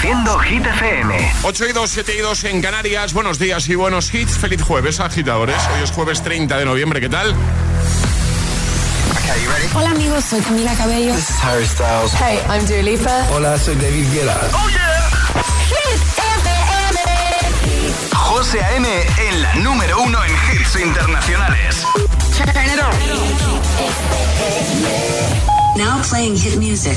Reproduciendo Hit FM. 8 y 2, 7 y 2 en Canarias. Buenos días y buenos hits. Feliz jueves, agitadores. Hoy es jueves 30 de noviembre. ¿Qué tal? Hola amigos, soy Camila Cabello. This is Harry Styles. Hey, I'm Dua Lipa. Hola, soy David Guetta. Oh yeah. Hit FM. José A.M. en la número uno en hits internacionales. Turn it on. Now playing hit music.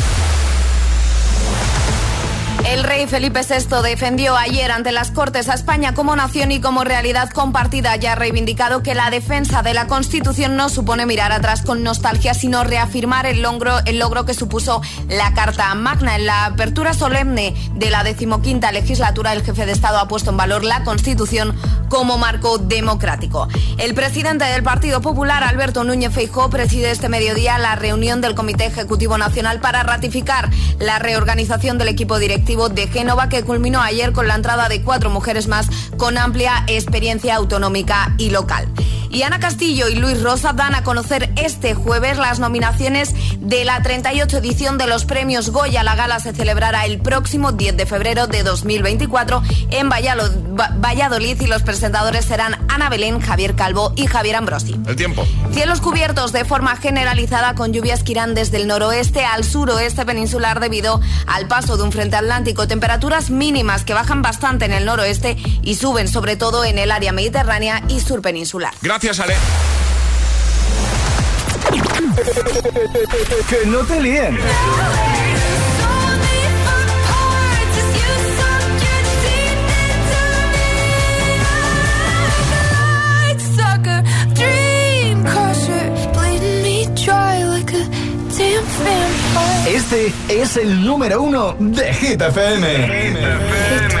El rey Felipe VI defendió ayer ante las Cortes a España como nación y como realidad compartida. Ya ha reivindicado que la defensa de la Constitución no supone mirar atrás con nostalgia, sino reafirmar el logro, el logro que supuso la Carta Magna. En la apertura solemne de la decimoquinta legislatura, el jefe de Estado ha puesto en valor la Constitución como marco democrático. El presidente del Partido Popular, Alberto Núñez Feijóo, preside este mediodía la reunión del Comité Ejecutivo Nacional para ratificar la reorganización del equipo directivo de Génova que culminó ayer con la entrada de cuatro mujeres más con amplia experiencia autonómica y local. Y Ana Castillo y Luis Rosa dan a conocer este jueves las nominaciones de la 38 edición de los premios Goya. La gala se celebrará el próximo 10 de febrero de 2024 en Valladolid y los presentadores serán Ana Belén, Javier Calvo y Javier Ambrosi. El tiempo. Cielos cubiertos de forma generalizada con lluvias que irán desde el noroeste al suroeste peninsular debido al paso de un frente atlántico. Temperaturas mínimas que bajan bastante en el noroeste y suben sobre todo en el área mediterránea y sur peninsular. Gracias, Ale. que no te líen. Este es el número uno de Hit FM.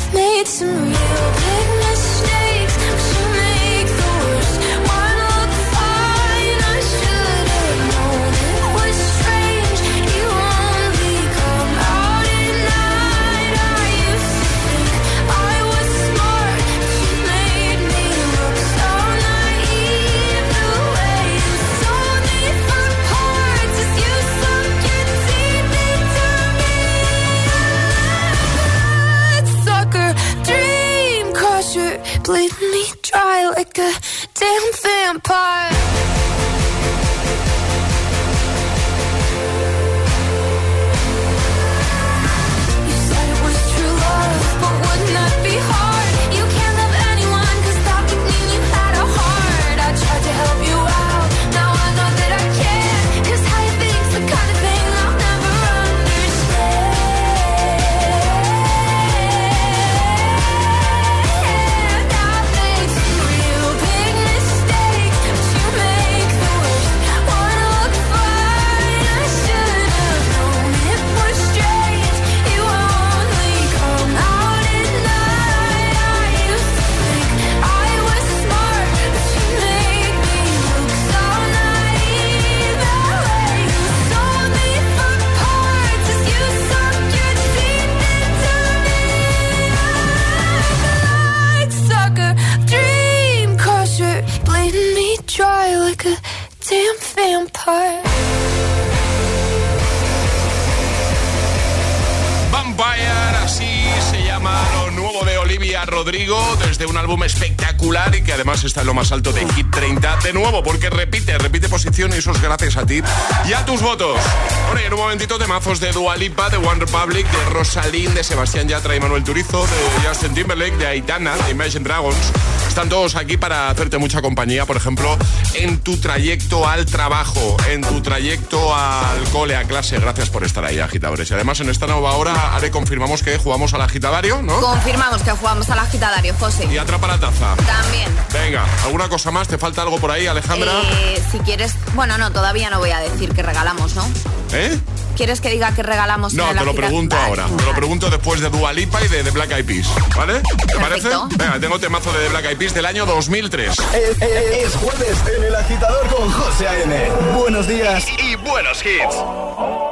Rodrigo desde un álbum espectacular y que además está en lo más alto de Hit 30 de nuevo, porque repite, repite posición y eso es gracias a ti y a tus votos. Bueno, y en un momentito de mazos de Dualipa, de One Republic, de Rosalín, de Sebastián Yatra y Manuel Turizo, de Justin Timberlake, de Aitana, de Imagine Dragons. Están todos aquí para hacerte mucha compañía, por ejemplo, en tu trayecto al trabajo, en tu trayecto al cole, a clase. Gracias por estar ahí, agitadores. Y además, en esta nueva hora, Ale, confirmamos que jugamos al agitadario, ¿no? Confirmamos que jugamos al agitadario, José. Y atrapa la taza. También. Venga, ¿alguna cosa más? ¿Te falta algo por ahí, Alejandra? Eh, si quieres. Bueno, no, todavía no voy a decir que regalamos, ¿no? ¿Eh? ¿Quieres que diga que regalamos? No, te lo pregunto ahora. Te lo pregunto después de Dualipa y de, de, Black Eyed Peas. ¿Vale? ¿Te parece? Venga, tengo temazo de The Black Eyed Peas del año 2003. Es, jueves en El Agitador con José A.M. Buenos días y buenos hits.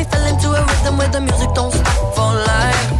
we fell into a rhythm where the music don't stop for life.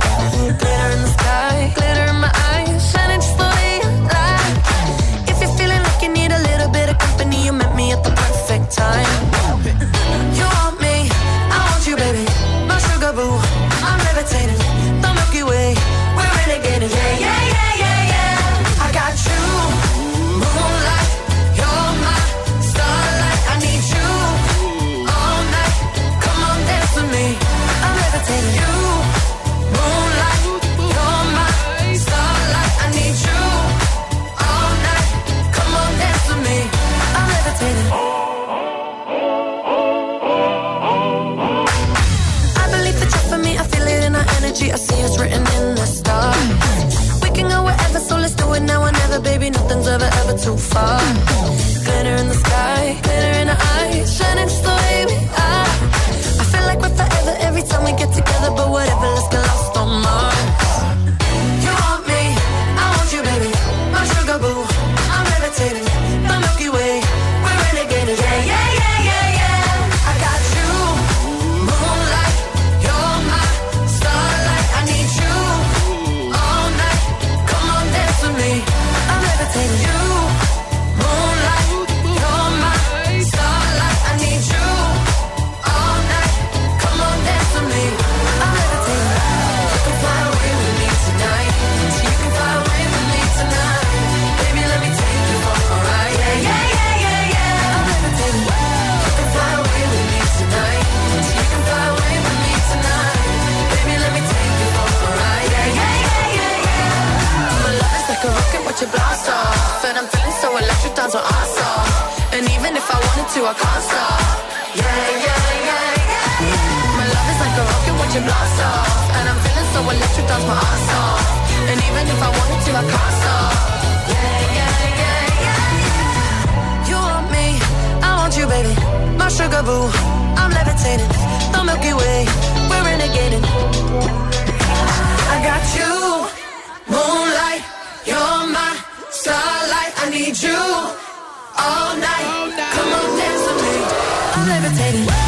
I'm levitating.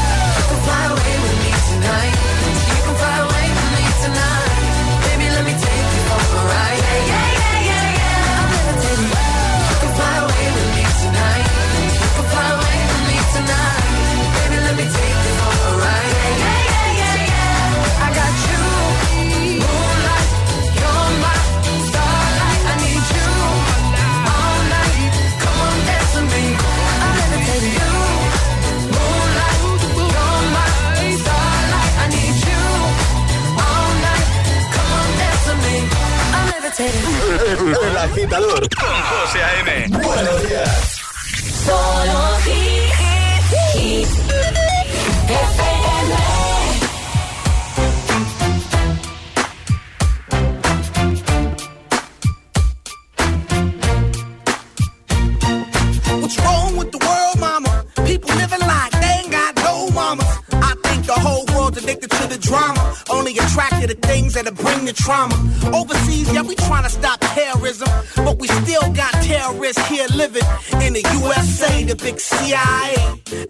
El agitador con José A.M. Buenos días. Solo whole world's addicted to the drama. Only attracted to things that'll bring the trauma. Overseas, yeah, we trying to stop just here living in the USA, the big CIA,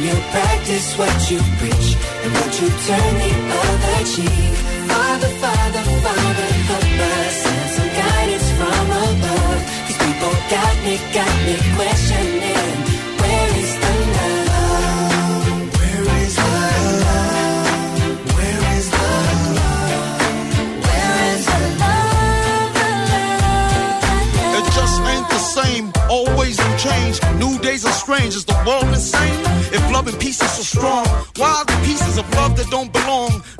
You practice what you preach and what you turn the other cheek. Father, Father, Father, help us and some guidance from above. These people got me, got me questioning. Where is the love? Where is the love? Where is the love? Where is the love? It just ain't the same. Always new change. New days are strange. Is the world insane? Peace is so strong, why are the pieces of love that don't belong?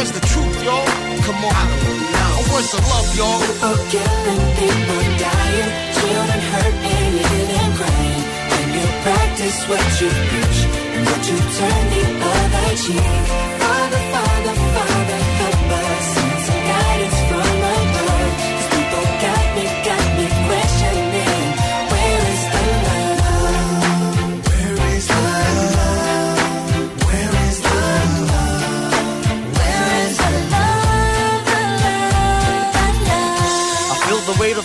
What's the truth, y'all? Come on. I don't know. What's the love, y'all? People killing, people dying, children hurt and them crying. When you practice what you preach and what you turn the other cheek. Father, Father, Father,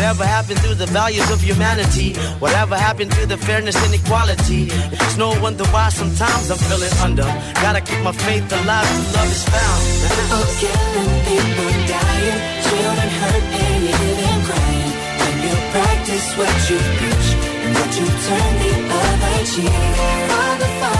Whatever happened to the values of humanity? Whatever happened to the fairness and equality? It's no wonder why sometimes I'm feeling under. Gotta keep my faith alive till love is found. People killing, people dying, children hurt and you crying. When you practice what you preach and what you turn the other cheek. Father, Father,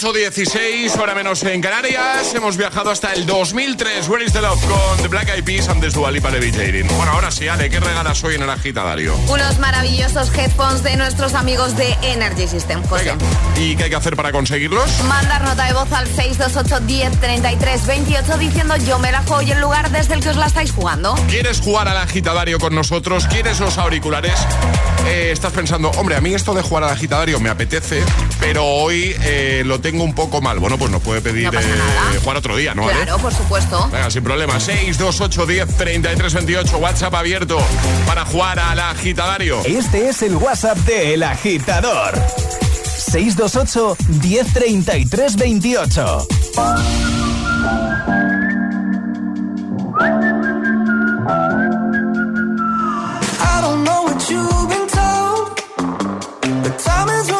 8.16, hora menos en Canarias. Hemos viajado hasta el 2003. Where is the Love con The Black Eyed Peas antes Dua Lipa Levitating. Bueno, ahora sí, Ale, ¿qué regalas hoy en el agitadario? Unos maravillosos headphones de nuestros amigos de Energy System, José. ¿Y qué hay que hacer para conseguirlos? Mandar nota de voz al 628 10 33 28 diciendo yo me la juego y el lugar desde el que os la estáis jugando. ¿Quieres jugar al agitadario con nosotros? ¿Quieres los auriculares? Eh, estás pensando, hombre, a mí esto de jugar al agitadario me apetece, pero hoy eh, lo tengo un poco mal. Bueno, pues nos puede pedir No eh, jugar otro día, ¿no? Claro, por supuesto. Venga, sin problema. 628 10 33 28. WhatsApp abierto para jugar al agitadario. Este es el WhatsApp de El Agitador. 628 1033 28. I don't know what you've been told, but time is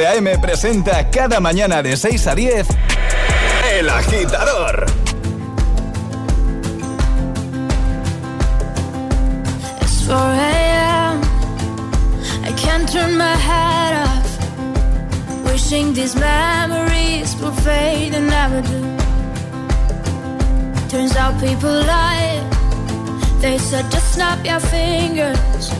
José A.M. presenta cada mañana de 6 a 10 El Agitador. It's 4 a.m. I turn my head off. Wishing these memories will fade and never do. Turns out people lie. They said just snap your fingers.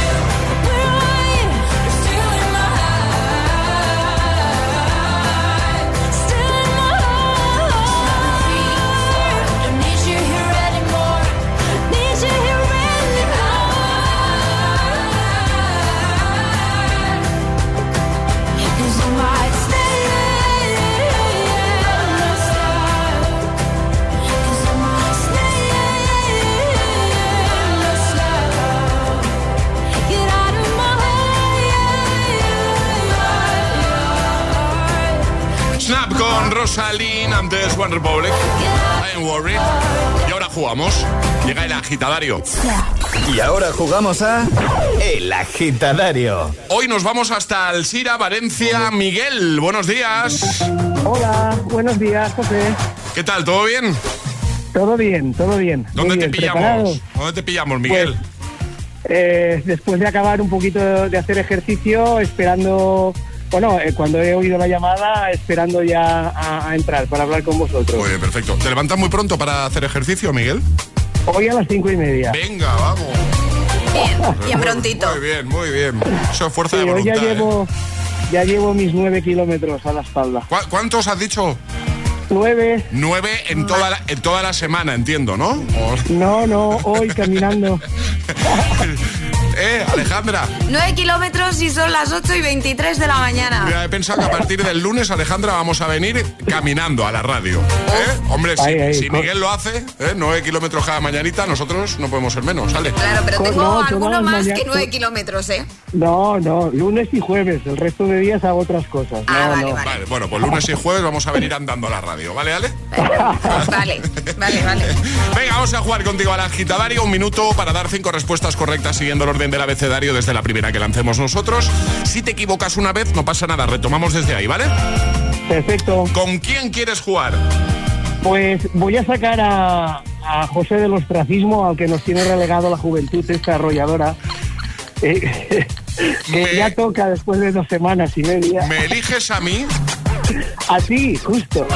Con Rosalind, antes One Republic. I am worried. Y ahora jugamos. Llega el agitadario. Y ahora jugamos a El Agitadario. Hoy nos vamos hasta Alcira, Valencia. Miguel, buenos días. Hola, buenos días, José. ¿Qué tal? ¿Todo bien? Todo bien, todo bien. ¿Dónde te pillamos? ¿preparados? ¿Dónde te pillamos, Miguel? Eh, después de acabar un poquito de hacer ejercicio, esperando, bueno, eh, cuando he oído la llamada, esperando ya a, a entrar para hablar con vosotros. Muy bien, perfecto. ¿Te levantas muy pronto para hacer ejercicio, Miguel? Hoy a las cinco y media. Venga, vamos. Bien, bien prontito. Muy bien, muy bien. Eso es fuerza Sí, de hoy ya voluntad. ¿eh? llevo, ya llevo mis nueve kilómetros a la espalda. ¿Cu- ¿Cuántos has dicho? Nueve, Nueve en toda la, en toda la semana, entiendo, ¿no? No, no, hoy caminando. ¿Eh, Alejandra? 9 kilómetros y son las 8 y 23 de la mañana. Mira, he pensado que a partir del lunes, Alejandra, vamos a venir caminando a la radio. ¿eh? Hombre, si, Ahí, ahí, si Miguel lo hace, ¿eh? nueve kilómetros cada mañanita, nosotros no podemos ser menos, ¿sale? Claro, pero tengo no, alguno más mañanas- que 9 kilómetros, ¿eh? No, no, lunes y jueves. El resto de días hago otras cosas. Ah, no, vale, no. vale. Vale, bueno, pues lunes y jueves vamos a venir andando a la radio, ¿vale, Ale? Vale, vale, vale. Venga, vamos a jugar contigo al agitadario. Un minuto para dar cinco respuestas correctas siguiendo el orden del abecedario desde la primera que lancemos nosotros. Si te equivocas una vez, no pasa nada, retomamos desde ahí, ¿vale? Perfecto. ¿Con quién quieres jugar? Pues voy a sacar a, a José del ostracismo, al que nos tiene relegado la juventud esta arrolladora. Eh, que Me- ya toca después de dos semanas y media. ¿Me eliges a mí? A ti, justo.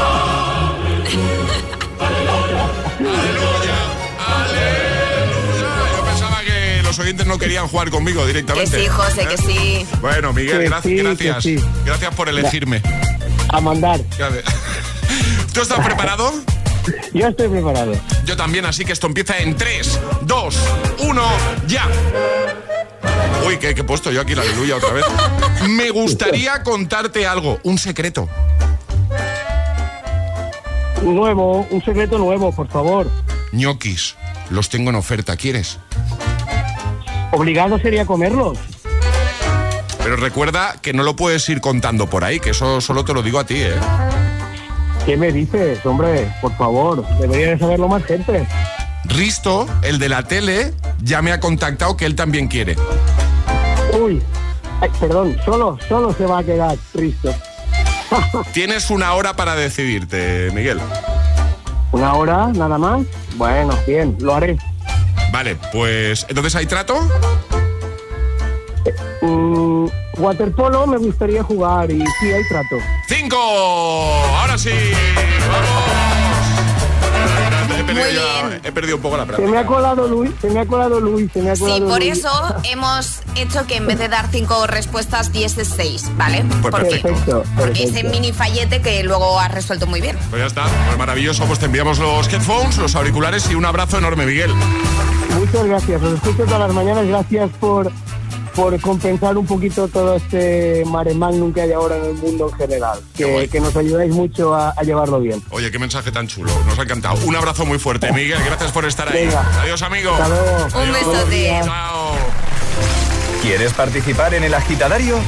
Los oyentes no querían jugar conmigo Que directamente. sí, José, que ¿Eh? sí. Bueno, Miguel, Que gracias, sí, que gracias. sí. Gracias por elegirme. A mandar. ¿Tú estás preparado? Yo estoy preparado. Yo también, así que esto empieza en 3, 2, 1, ya. Uy, que he puesto yo aquí la aleluya otra vez. Me gustaría contarte algo, un secreto. Nuevo, un secreto nuevo, por favor. ñoquis, los tengo en oferta, ¿quieres? Obligado sería comerlos. Pero recuerda que no lo puedes ir contando por ahí, que eso solo te lo digo a ti, ¿eh? ¿Qué me dices, hombre? Por favor, debería de saberlo más gente. Risto, el de la tele, ya me ha contactado que él también quiere. Uy, ay, perdón, solo, solo se va a quedar Risto. Tienes una hora para decidirte, Miguel. ¿Una hora nada más? Bueno, bien, lo haré. Vale, pues entonces hay trato. Mm, waterpolo me gustaría jugar y sí, hay trato. ¡Cinco! Ahora sí, vamos. He perdido, ya- bien. he perdido un poco la Se práctica. me ha colado Luis, se me ha colado Luis, se me ha Sí, por Luis. eso hemos hecho que en vez de dar cinco respuestas diese seis, ¿vale? Pues porque, perfecto. Perfecto, porque ese mini fallete que luego has resuelto muy bien. Pues ya está, pues maravilloso. Pues te enviamos los headphones, los auriculares y un abrazo enorme, Miguel. Muchas gracias, os escucho todas las mañanas, gracias por, por compensar un poquito todo este mare magnum que hay ahora en el mundo en general, que, que nos ayudáis mucho a, a llevarlo bien. Oye, qué mensaje tan chulo. Nos ha encantado. Un abrazo muy fuerte, Miguel. Gracias por estar ahí. Venga. Adiós, amigo. Hasta luego. Un besote. Chao. ¿Quieres participar en el agitadario?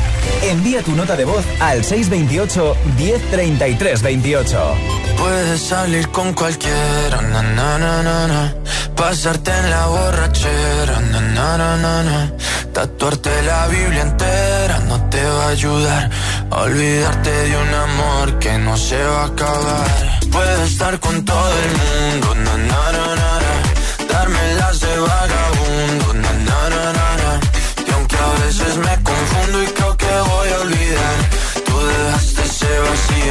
Envía tu nota de voz al 628 1033 28. Puedes salir con cualquiera, na, na, na, pasarte en la borrachera, na, na, na, na, na. tatuarte la Biblia entera no te va a ayudar olvidarte de un amor que no se va a acabar. Puedes estar con todo el mundo, darme las de vagabundo,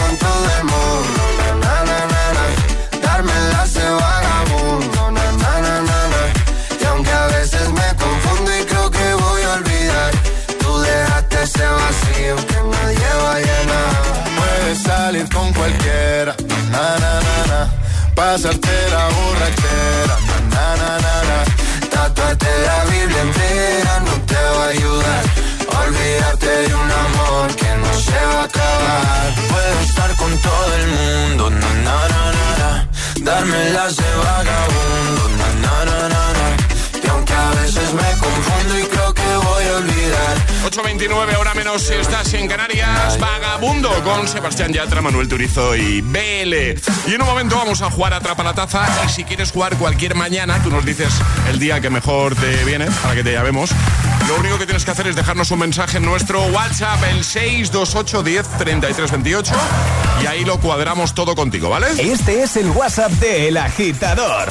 Con todo el mundo, na, na, na, na. Darme de vagabundo, na, na, na, na, na. Y aunque a veces me confundo y creo que voy a olvidar, tú dejaste ese vacío que nadie va a llenar. Puedes salir con cualquiera, na, na, na, na. Pasarte la borrachera, na, na, na, na, na. Tatuarte la Biblia entera no te va a ayudar. Olvidarte Puedo estar con todo el mundo, na, na, na, na, na. Darme las de vagabundo, na, na, na, na, na. Y aunque a veces me confundo y creo 8.29, hora menos si estás en Canarias. Vagabundo con Sebastián Yatra, Manuel Turizo y BL. Y en un momento vamos a jugar Atrapa la Taza. Y si quieres jugar cualquier mañana, tú nos dices el día que mejor te viene para que te llamemos. Lo único que tienes que hacer es dejarnos un mensaje en nuestro WhatsApp, el 628 10 33 28. Y ahí lo cuadramos todo contigo, ¿vale? Este es el WhatsApp de El Agitador.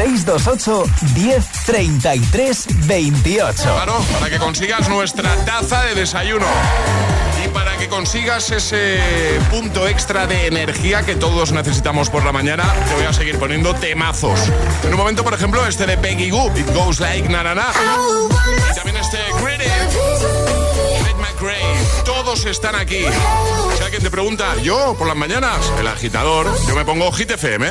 628 1033 28. Claro, para que consigas nuestra taza de desayuno. Y para que consigas ese punto extra de energía que todos necesitamos por la mañana, te voy a seguir poniendo temazos. En un momento, por ejemplo, este de Peggy Goo, It Goes Like Na Na Na. Y también este Greedy, Ed McRae. Todos están aquí. Si alguien te pregunta, yo por las mañanas, el agitador, yo me pongo Hit FM,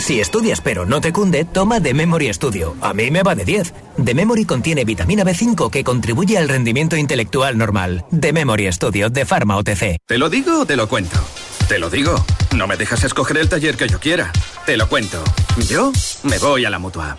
Si estudias pero no te cunde, toma The Memory Studio. A mí me va de 10. The Memory contiene vitamina B5 que contribuye al rendimiento intelectual normal. The Memory Studio de Pharma OTC. ¿Te lo digo o te lo cuento? Te lo digo. No me dejas escoger el taller que yo quiera. Te lo cuento. Yo me voy a la mutua.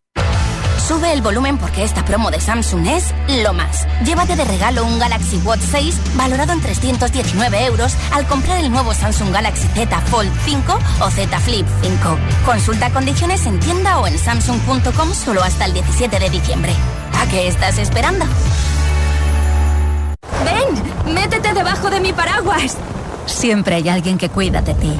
Sube el volumen porque esta promo de Samsung es lo más. Llévate de regalo un Galaxy Watch 6 valorado en 319 euros al comprar el nuevo Samsung Galaxy Z Fold 5 o Z Flip 5. Consulta condiciones en tienda o en samsung.com solo hasta el 17 de diciembre. ¿A qué estás esperando? ¡Ven! ¡Métete debajo de mi paraguas! Siempre hay alguien que cuida de ti.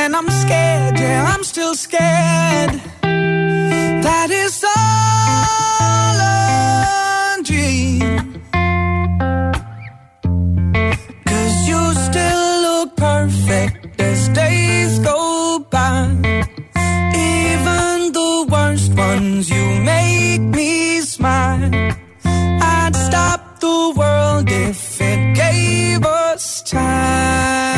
And I'm scared, yeah, I'm still scared. That is all a dream. Cause you still look perfect as days go by. Even the worst ones, you make me smile. I'd stop the world if it gave us time.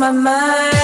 my mind.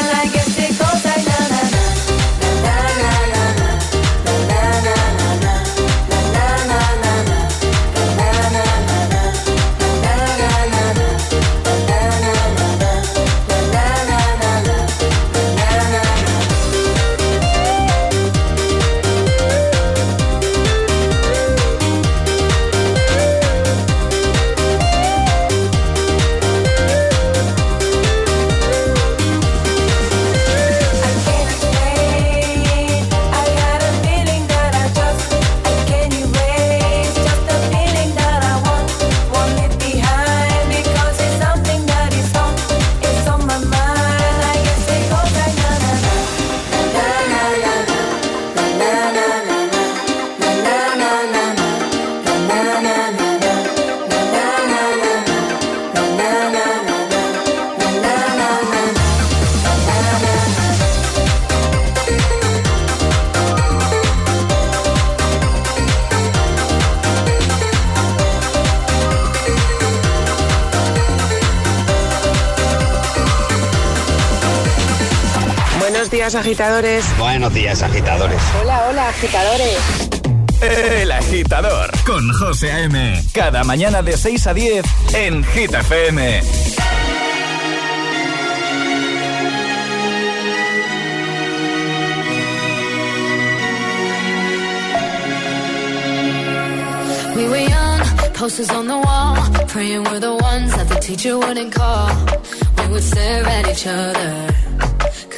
días, agitadores. Buenos días, agitadores. Hola, hola, agitadores. El agitador con José A.M. Cada mañana de 6 a 10 en Hit FM. We were young, posters on the wall, praying we're the ones that the teacher wouldn't call. We would stare at each other.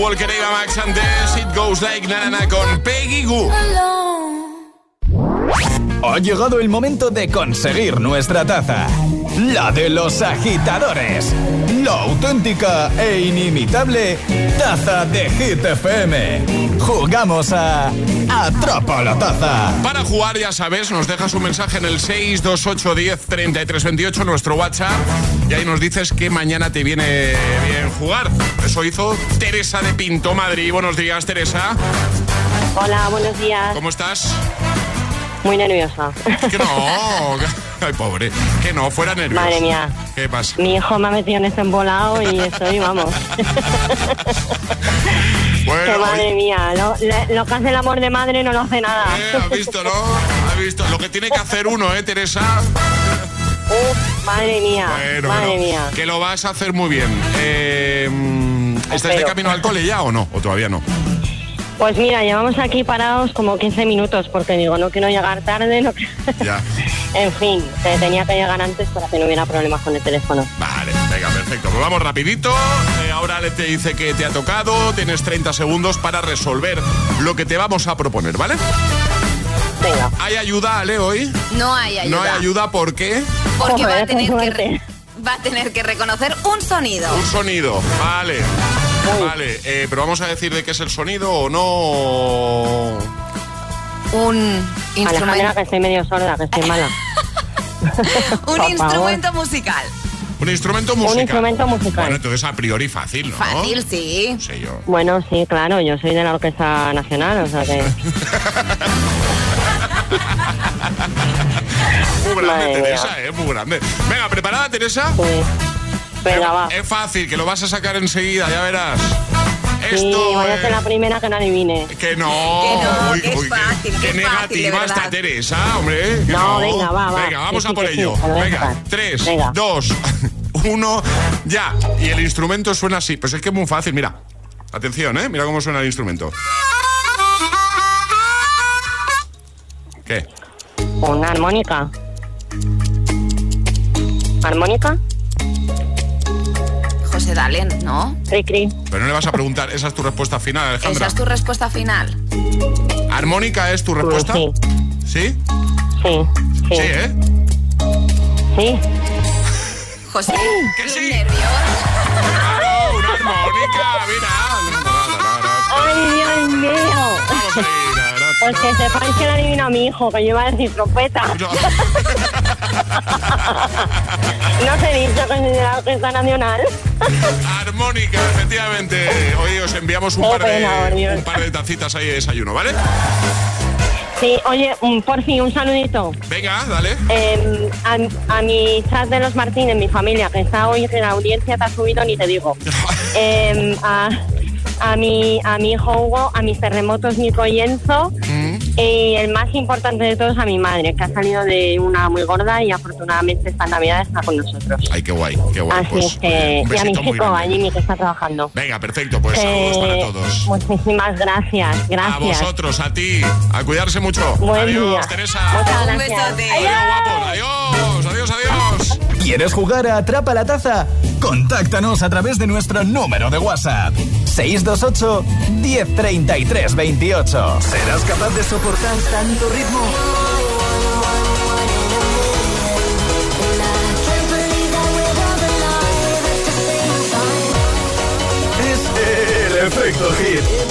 Walker y Max antes It Goes Like Nana con Peggy Goo. Ha llegado el momento de conseguir nuestra taza. La de los agitadores. La auténtica e inimitable taza de Hit FM. Jugamos a Atrapa la taza. Para jugar, ya sabes, nos dejas un mensaje en el 628103328, nuestro WhatsApp y ahí nos dices que mañana te viene bien jugar. Eso hizo Teresa de Pinto Madrid. Buenos días, Teresa. Hola, buenos días. ¿Cómo estás? Muy nerviosa. Que no. Ay, pobre. Que no, fuera nerviosa. Madre mía. ¿Qué pasa? Mi hijo me ha metido en este embolado y estoy, vamos. Bueno, que madre mía, lo, que hace el amor de madre no lo hace nada. Eh, ¿Has visto, no? ¿Has visto? Lo que tiene que hacer uno, ¿eh, Teresa? Madre mía, Bueno, madre bueno, mía. Que lo vas a hacer muy bien. Eh, ¿Estás de camino al cole ya o no? ¿O todavía no? Pues mira, llevamos aquí parados como 15 minutos porque digo, no quiero llegar tarde, no Ya. En fin, te- tenía que llegar antes para que no hubiera problemas con el teléfono. Vale, venga, perfecto. Pues vamos rapidito. Eh, ahora te dice que te ha tocado. Tienes 30 segundos para resolver lo que te vamos a proponer, ¿vale? Venga. ¿Hay ayuda, Ale, hoy? No hay ayuda. No hay ayuda, ¿por qué? Porque va a, tener que, va a tener que reconocer un sonido. Un sonido, vale. Vale, eh, pero vamos a decir de qué es el sonido o no. Un Alejandra, instrumento, que estoy medio sorda, que estoy mala. un instrumento musical. Un instrumento musical. Un instrumento musical. Bueno, entonces a priori fácil, ¿no? Fácil, sí. Sí, yo. Bueno, sí, claro, yo soy de la Orquesta Nacional, o sea que... Muy grande, Madre Teresa, mía. ¿eh? Muy grande. Venga, ¿preparada, Teresa? Venga, es, va. es fácil, que lo vas a sacar enseguida, ya verás. Sí, Esto voy a es- ser la primera que no adivine. Que no, Que no, Uy, que es uy, qué- fácil, qué, que es fácil, de negativa verdad. está Teresa, hombre. que No, venga, va, va. Venga, vamos Que a sí, por que sí, ello. venga, tres, Venga. dos, uno, ya. Y el instrumento suena así. Pues es que es muy fácil, mira. Atención, ¿eh? Mira cómo suena el instrumento. ¿Qué? Una armónica. ¿Armónica? José Dalen, ¿no? Cri, cri. Pero no le vas a preguntar, esa es tu respuesta final, Alejandra. Esa es tu respuesta final. ¿Armónica es tu respuesta? Sí. ¿Sí? Sí, sí. Sí, ¿eh? Sí. José, que qué sí. Claro, una armónica, mira. ¡Ay, Dios mío! Pues que sepáis que lo adivina mi hijo, que yo iba a decir trompeta. No os he dicho que la Orquesta Nacional. Armónica, efectivamente. Hoy os enviamos un par, de, un par de tacitas ahí de desayuno, ¿vale? Sí, oye, por fin, un saludito. Venga, dale. Eh, a, a mi chat de los Martínez, mi familia, que está hoy en la audiencia, te ha subido, ni te digo. Eh, a, a, mi, a mi hijo Hugo, a mis terremotos Nico y Enzo. Y el más importante de todos, a mi madre, que ha salido de una muy gorda y afortunadamente esta Navidad está con nosotros. Ay, qué guay, qué guay. Así Pues, es que, un y a mi chico, a. Jimmy, que está trabajando. Venga, perfecto, pues saludos para Eh, todos. Muchísimas gracias, A gracias. vosotros, a ti, a cuidarse mucho. Buen adiós, día. Teresa. Muchas Un gracias. besote. Adiós, guapos. Adiós, adiós, adiós. ¿Quieres jugar a Atrapa la Taza? Contáctanos a través de nuestro número de WhatsApp. 628 1033 28. ¿Serás capaz de soportar tanto ritmo? Es el efecto hit.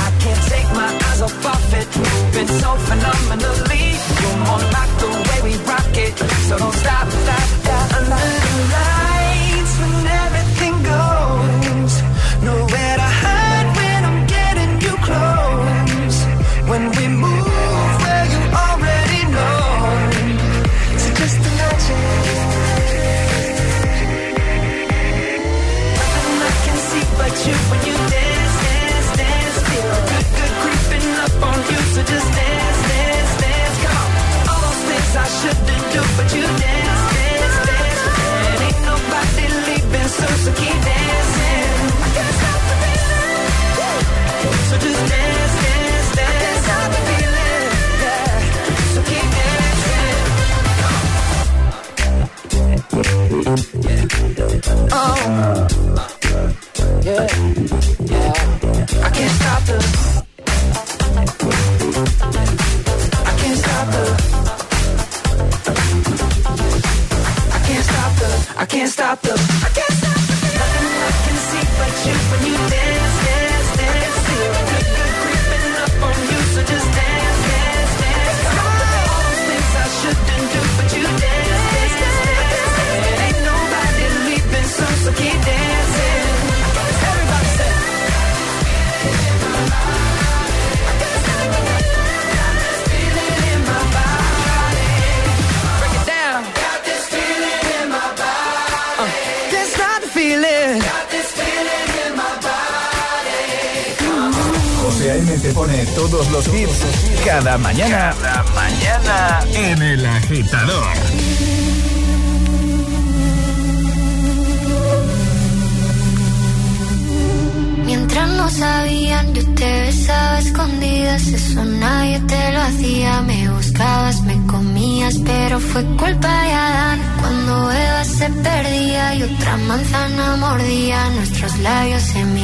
can't take my eyes off of it. Been so phenomenally. Come on, rock the way we rock it. So don't stop, stop, stop. Under the light.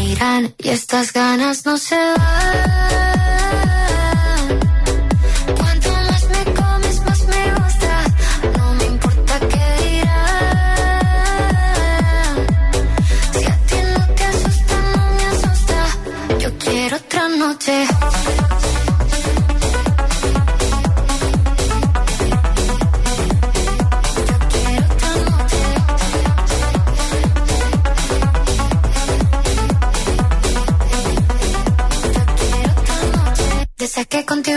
y estas ganas no se van. Cuanto más me comes, más me gusta. No me importa qué dirán. Si a ti lo que asusta no me asusta, yo quiero otra noche.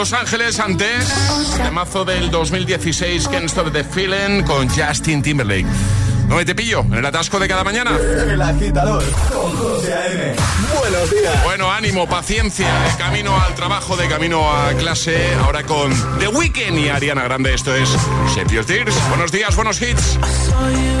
Los Ángeles antes, el mazo del 2016, Can't Stop the Feeling con Justin Timberlake. No me te pillo? ¿En el atasco de cada mañana? El agitador Buenos días. Bueno, ánimo, paciencia, de camino al trabajo, de camino a clase, ahora con The Weeknd y Ariana Grande. Esto es Sepios Tears. Buenos días, buenos hits. I saw you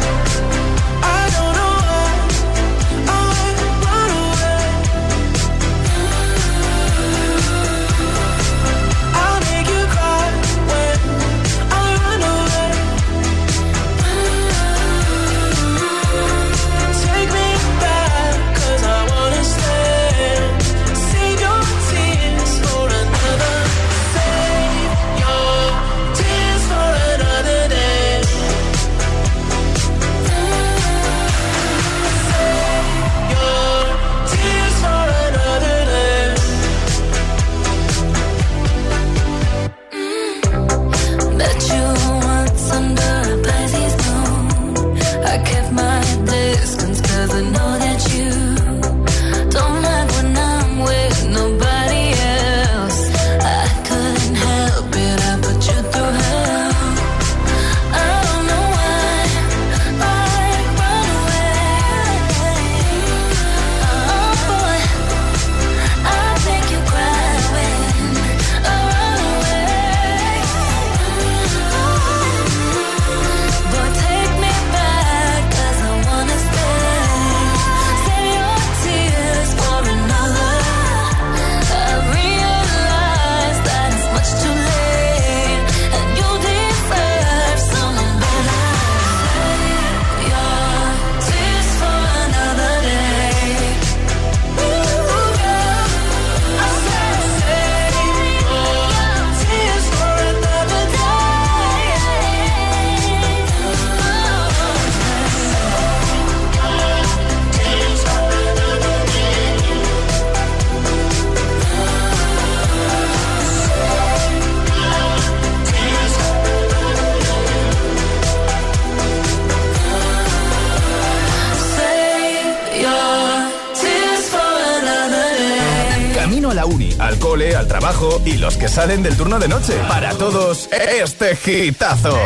salen del turno de noche. Para todos, este gitazo.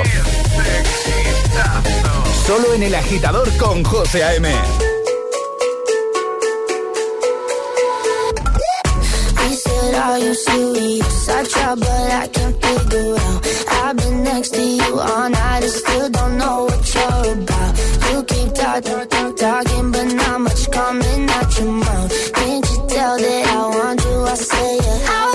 Solo en el agitador con José A.M. Are you serious? I try, but I can't figure out. I've been next to you all night and still don't know what you're about. You keep talking, talking, but not much coming out your mouth. Can't you tell that I want you? I say it.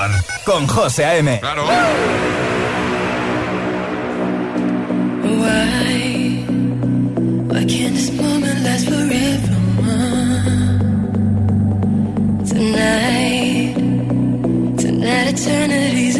Agitador con José A.M. Claro. Why, why can't this moment last forever? Tonight, tonight eternity's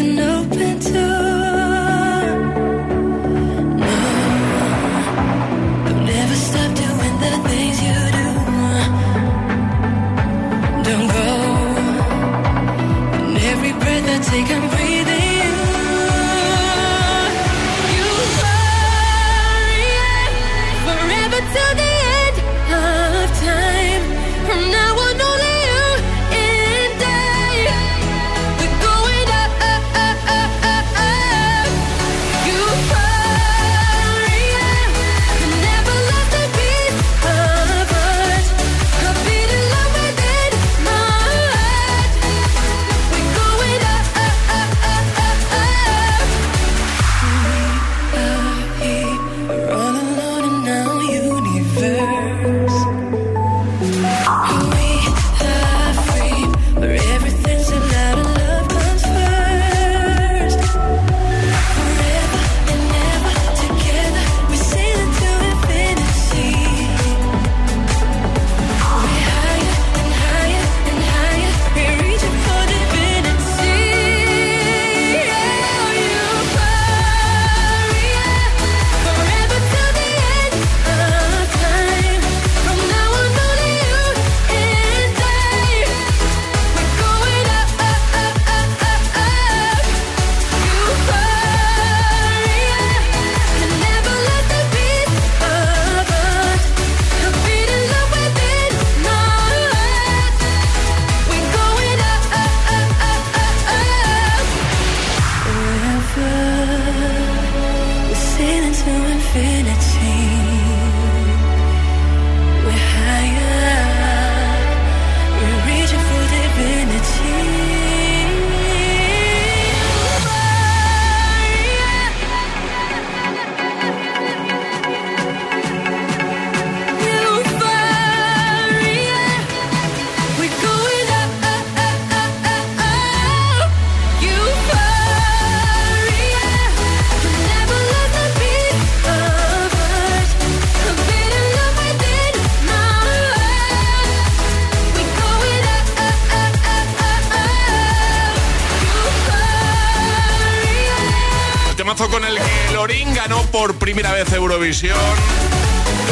primera vez Eurovisión,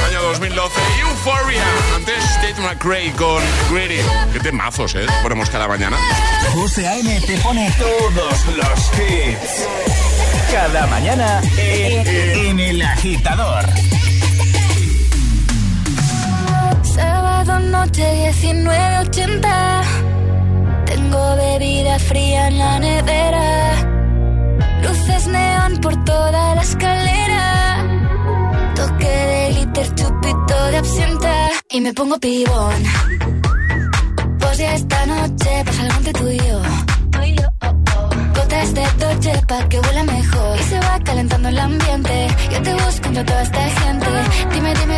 año 2012, Euphoria, antes Tate McRae con Greedy. Qué temazos, ¿eh? Ponemos cada mañana. José A.M. te pone todos los hits. Cada mañana en El Agitador. Sábado noche 19.80 Tengo bebida fría en la nevera Luces neón por toda la escalera de absenta y me pongo pibón. Pues ya esta noche pasa algo entre tú y yo. Oh, oh. Gotas de Dolce pa' que huela mejor Y se va calentando el ambiente Yo te busco entre toda esta gente Dime, dime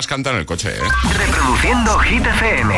Las canta en el coche, ¿eh? Reproduciendo Hit FM.